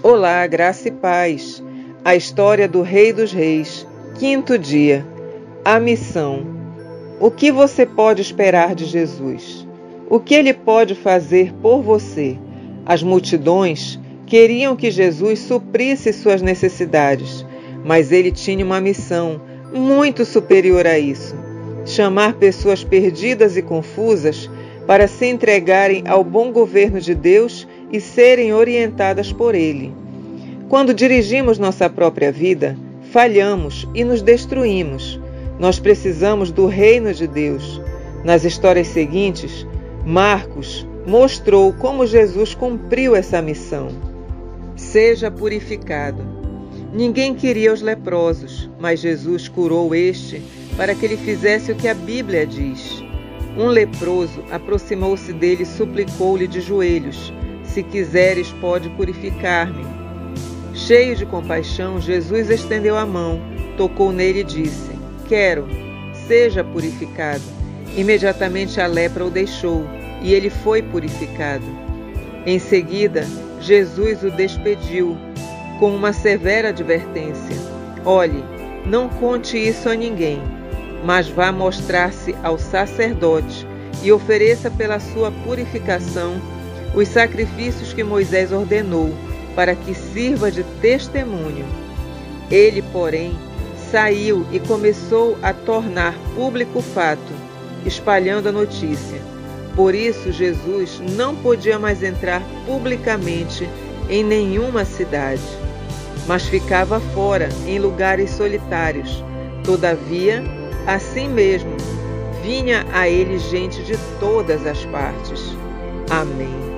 Olá, graça e paz. A história do Rei dos Reis, quinto dia. A missão. O que você pode esperar de Jesus? O que ele pode fazer por você? As multidões queriam que Jesus suprisse suas necessidades, mas ele tinha uma missão muito superior a isso: chamar pessoas perdidas e confusas para se entregarem ao bom governo de Deus e serem orientadas por Ele. Quando dirigimos nossa própria vida, falhamos e nos destruímos. Nós precisamos do reino de Deus. Nas histórias seguintes, Marcos mostrou como Jesus cumpriu essa missão. Seja purificado. Ninguém queria os leprosos, mas Jesus curou este para que ele fizesse o que a Bíblia diz. Um leproso aproximou-se dele e suplicou-lhe de joelhos: Se quiseres, pode purificar-me. Cheio de compaixão, Jesus estendeu a mão, tocou nele e disse: Quero, seja purificado. Imediatamente a lepra o deixou e ele foi purificado. Em seguida, Jesus o despediu com uma severa advertência: Olhe, não conte isso a ninguém, mas vá mostrar-se ao sacerdote e ofereça pela sua purificação os sacrifícios que Moisés ordenou, para que sirva de testemunho. Ele, porém, saiu e começou a tornar público o fato, espalhando a notícia. Por isso, Jesus não podia mais entrar publicamente em nenhuma cidade, mas ficava fora, em lugares solitários. Todavia, assim mesmo, vinha a ele gente de todas as partes. Amém.